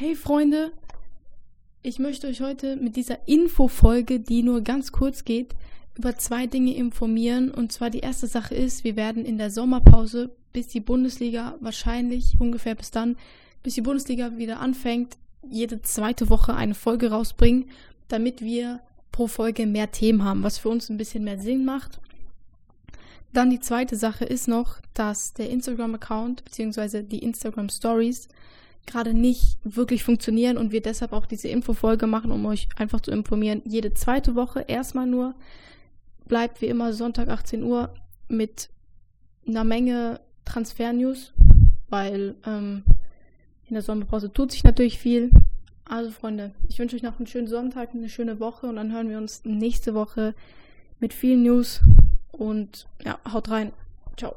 Hey Freunde, ich möchte euch heute mit dieser Infofolge, die nur ganz kurz geht, über zwei Dinge informieren. Und zwar die erste Sache ist, wir werden in der Sommerpause, bis die Bundesliga wahrscheinlich ungefähr bis dann, bis die Bundesliga wieder anfängt, jede zweite Woche eine Folge rausbringen, damit wir pro Folge mehr Themen haben, was für uns ein bisschen mehr Sinn macht. Dann die zweite Sache ist noch, dass der Instagram-Account bzw. die Instagram Stories gerade nicht wirklich funktionieren und wir deshalb auch diese Infofolge machen, um euch einfach zu informieren. Jede zweite Woche erstmal nur bleibt wie immer Sonntag 18 Uhr mit einer Menge Transfer-News, weil ähm, in der Sommerpause tut sich natürlich viel. Also Freunde, ich wünsche euch noch einen schönen Sonntag, eine schöne Woche und dann hören wir uns nächste Woche mit vielen News und ja, haut rein. Ciao.